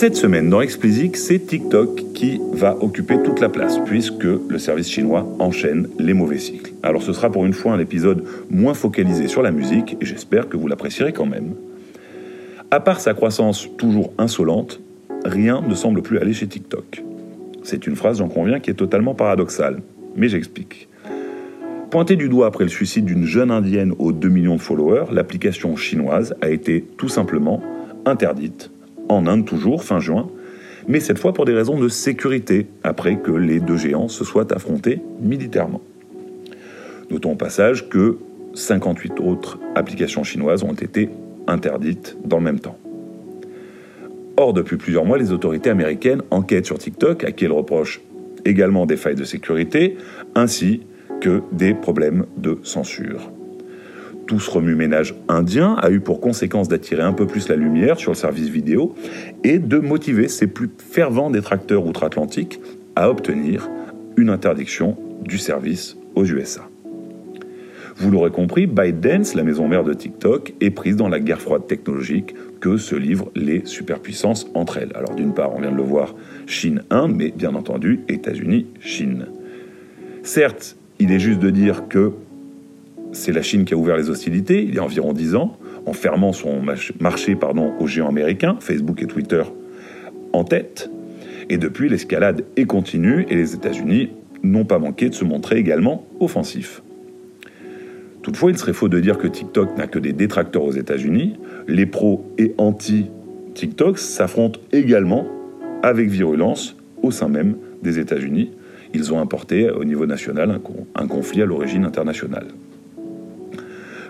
Cette semaine, dans Explicit, c'est TikTok qui va occuper toute la place, puisque le service chinois enchaîne les mauvais cycles. Alors ce sera pour une fois un épisode moins focalisé sur la musique, et j'espère que vous l'apprécierez quand même. À part sa croissance toujours insolente, rien ne semble plus aller chez TikTok. C'est une phrase, j'en conviens, qui est totalement paradoxale, mais j'explique. Pointée du doigt après le suicide d'une jeune indienne aux 2 millions de followers, l'application chinoise a été tout simplement interdite en Inde toujours, fin juin, mais cette fois pour des raisons de sécurité, après que les deux géants se soient affrontés militairement. Notons au passage que 58 autres applications chinoises ont été interdites dans le même temps. Or, depuis plusieurs mois, les autorités américaines enquêtent sur TikTok, à qui elles reprochent également des failles de sécurité, ainsi que des problèmes de censure tout ce remue-ménage indien a eu pour conséquence d'attirer un peu plus la lumière sur le service vidéo et de motiver ses plus fervents détracteurs outre-Atlantique à obtenir une interdiction du service aux USA. Vous l'aurez compris, ByteDance, la maison mère de TikTok, est prise dans la guerre froide technologique que se livrent les superpuissances entre elles. Alors d'une part, on vient de le voir, Chine-Inde, mais bien entendu, États-Unis-Chine. Certes, il est juste de dire que c'est la Chine qui a ouvert les hostilités il y a environ 10 ans, en fermant son marché aux géants américains, Facebook et Twitter en tête. Et depuis, l'escalade est continue et les États-Unis n'ont pas manqué de se montrer également offensifs. Toutefois, il serait faux de dire que TikTok n'a que des détracteurs aux États-Unis. Les pros et anti-TikTok s'affrontent également avec virulence au sein même des États-Unis. Ils ont importé au niveau national un conflit à l'origine internationale.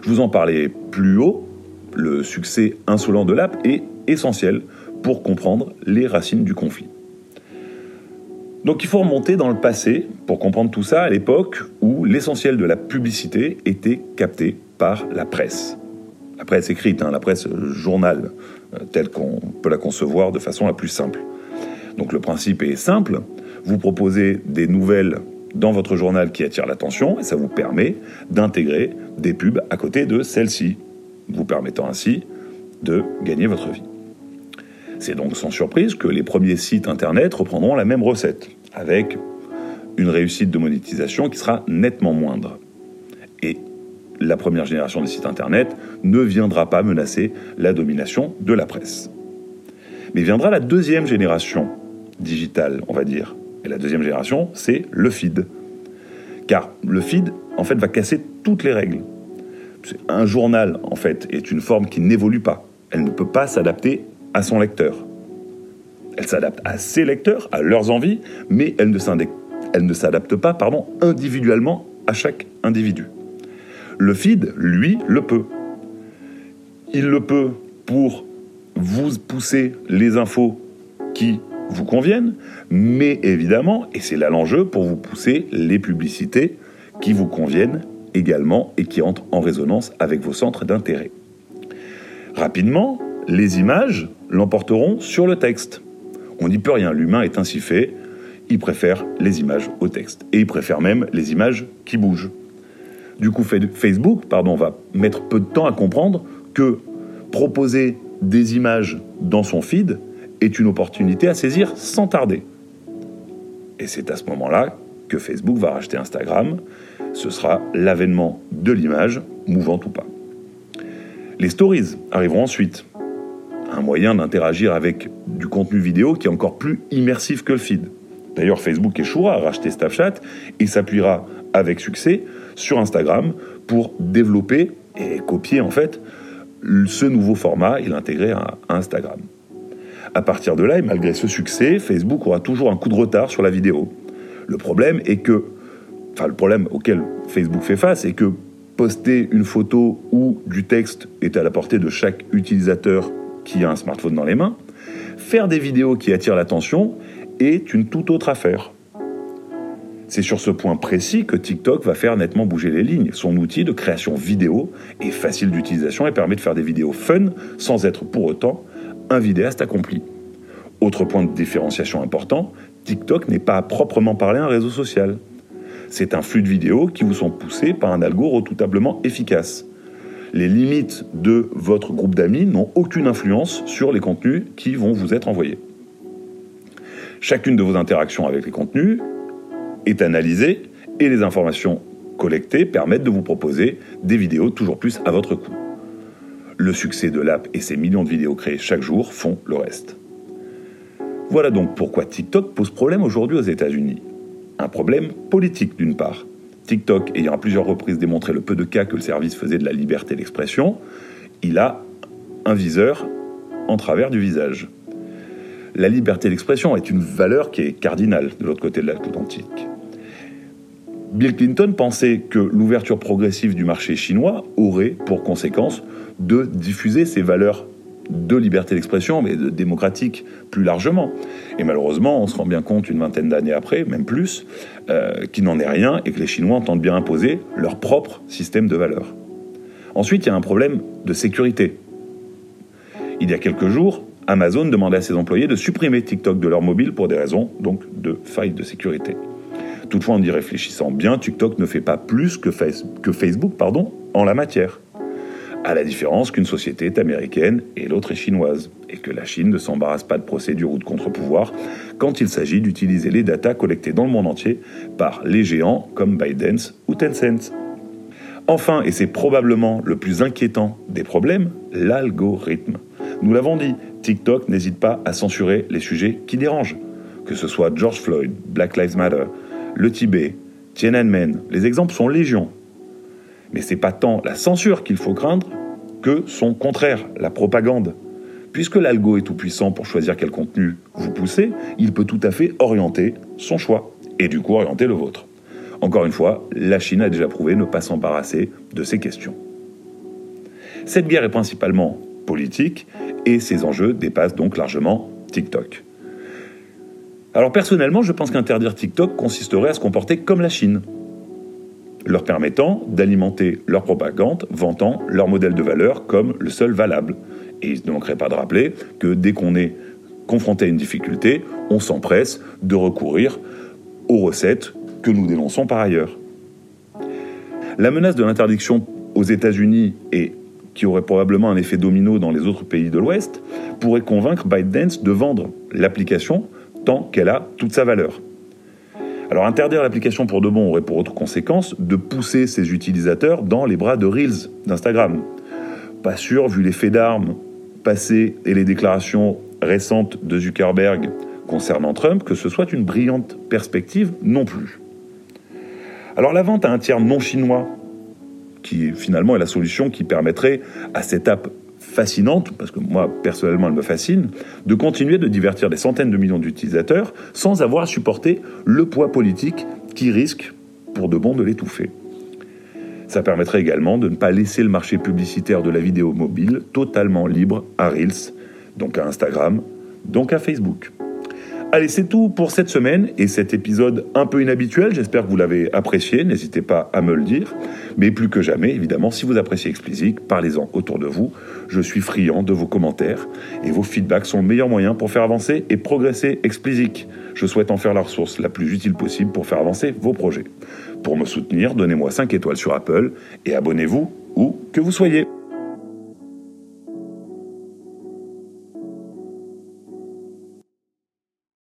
Je vous en parlais plus haut, le succès insolent de l'app est essentiel pour comprendre les racines du conflit. Donc il faut remonter dans le passé pour comprendre tout ça à l'époque où l'essentiel de la publicité était capté par la presse. La presse écrite, hein, la presse journal, euh, telle qu'on peut la concevoir de façon la plus simple. Donc le principe est simple, vous proposez des nouvelles dans votre journal qui attire l'attention et ça vous permet d'intégrer des pubs à côté de celles-ci, vous permettant ainsi de gagner votre vie. C'est donc sans surprise que les premiers sites internet reprendront la même recette, avec une réussite de monétisation qui sera nettement moindre. Et la première génération des sites internet ne viendra pas menacer la domination de la presse. Mais viendra la deuxième génération digitale, on va dire, et la deuxième génération, c'est le feed. Car le feed, en fait, va casser toutes les règles. Un journal, en fait, est une forme qui n'évolue pas. Elle ne peut pas s'adapter à son lecteur. Elle s'adapte à ses lecteurs, à leurs envies, mais elle ne s'adapte pas pardon, individuellement à chaque individu. Le feed, lui, le peut. Il le peut pour vous pousser les infos qui vous conviennent, mais évidemment, et c'est là l'enjeu, pour vous pousser les publicités qui vous conviennent également et qui entrent en résonance avec vos centres d'intérêt. Rapidement, les images l'emporteront sur le texte. On n'y peut rien, l'humain est ainsi fait, il préfère les images au texte. Et il préfère même les images qui bougent. Du coup, Facebook pardon, va mettre peu de temps à comprendre que proposer des images dans son feed est une opportunité à saisir sans tarder. Et c'est à ce moment-là que Facebook va racheter Instagram. Ce sera l'avènement de l'image, mouvante ou pas. Les stories arriveront ensuite. Un moyen d'interagir avec du contenu vidéo qui est encore plus immersif que le feed. D'ailleurs, Facebook échouera à racheter Snapchat et s'appuiera avec succès sur Instagram pour développer et copier en fait ce nouveau format et l'intégrer à Instagram. À partir de là, et malgré ce succès, Facebook aura toujours un coup de retard sur la vidéo. Le problème est que, enfin le problème auquel Facebook fait face est que poster une photo ou du texte est à la portée de chaque utilisateur qui a un smartphone dans les mains. Faire des vidéos qui attirent l'attention est une toute autre affaire. C'est sur ce point précis que TikTok va faire nettement bouger les lignes. Son outil de création vidéo est facile d'utilisation et permet de faire des vidéos fun sans être pour autant un vidéaste accompli. Autre point de différenciation important, TikTok n'est pas à proprement parler un réseau social. C'est un flux de vidéos qui vous sont poussés par un algo redoutablement efficace. Les limites de votre groupe d'amis n'ont aucune influence sur les contenus qui vont vous être envoyés. Chacune de vos interactions avec les contenus est analysée et les informations collectées permettent de vous proposer des vidéos toujours plus à votre goût. Le succès de l'app et ses millions de vidéos créées chaque jour font le reste. Voilà donc pourquoi TikTok pose problème aujourd'hui aux États-Unis. Un problème politique d'une part. TikTok ayant à plusieurs reprises démontré le peu de cas que le service faisait de la liberté d'expression, il a un viseur en travers du visage. La liberté d'expression est une valeur qui est cardinale de l'autre côté de l'Atlantique. Bill Clinton pensait que l'ouverture progressive du marché chinois aurait pour conséquence de diffuser ces valeurs de liberté d'expression, mais de démocratique plus largement. Et malheureusement, on se rend bien compte une vingtaine d'années après, même plus, euh, qu'il n'en est rien et que les Chinois entendent bien imposer leur propre système de valeurs. Ensuite, il y a un problème de sécurité. Il y a quelques jours, Amazon demandait à ses employés de supprimer TikTok de leur mobile pour des raisons donc de faille de sécurité. Toutefois, en y réfléchissant bien, TikTok ne fait pas plus que, Facebook pardon, en la matière. À la différence qu'une société est américaine et l'autre est chinoise, et que la Chine ne s'embarrasse pas de procédures ou de contre-pouvoirs quand il s'agit d'utiliser les datas collectées dans le monde entier par les géants comme ByteDance ou Tencent. Enfin, et c'est probablement le plus inquiétant des problèmes, l'algorithme. Nous l'avons dit, TikTok n'hésite pas à censurer les sujets qui dérangent. Que ce soit George Floyd, Black Lives Matter, le Tibet, Tiananmen, les exemples sont légion. Mais c'est pas tant la censure qu'il faut craindre que son contraire, la propagande. Puisque l'algo est tout puissant pour choisir quel contenu vous poussez, il peut tout à fait orienter son choix, et du coup orienter le vôtre. Encore une fois, la Chine a déjà prouvé ne pas s'embarrasser de ces questions. Cette guerre est principalement politique, et ses enjeux dépassent donc largement TikTok. Alors personnellement, je pense qu'interdire TikTok consisterait à se comporter comme la Chine, leur permettant d'alimenter leur propagande, vantant leur modèle de valeur comme le seul valable. Et il ne manquerait pas de rappeler que dès qu'on est confronté à une difficulté, on s'empresse de recourir aux recettes que nous dénonçons par ailleurs. La menace de l'interdiction aux États-Unis et qui aurait probablement un effet domino dans les autres pays de l'Ouest, pourrait convaincre ByteDance de vendre l'application tant qu'elle a toute sa valeur. Alors interdire l'application pour de bon aurait pour autre conséquence de pousser ses utilisateurs dans les bras de Reels d'Instagram. Pas sûr, vu les faits d'armes passés et les déclarations récentes de Zuckerberg concernant Trump, que ce soit une brillante perspective non plus. Alors la vente à un tiers non chinois, qui finalement est la solution qui permettrait à cette app fascinante, parce que moi personnellement elle me fascine, de continuer de divertir des centaines de millions d'utilisateurs sans avoir à supporter le poids politique qui risque pour de bon de l'étouffer. Ça permettrait également de ne pas laisser le marché publicitaire de la vidéo mobile totalement libre à Reels, donc à Instagram, donc à Facebook. Allez, c'est tout pour cette semaine et cet épisode un peu inhabituel. J'espère que vous l'avez apprécié. N'hésitez pas à me le dire. Mais plus que jamais, évidemment, si vous appréciez Explicit, parlez-en autour de vous. Je suis friand de vos commentaires et vos feedbacks sont le meilleur moyen pour faire avancer et progresser Explicit. Je souhaite en faire la ressource la plus utile possible pour faire avancer vos projets. Pour me soutenir, donnez-moi 5 étoiles sur Apple et abonnez-vous où que vous soyez.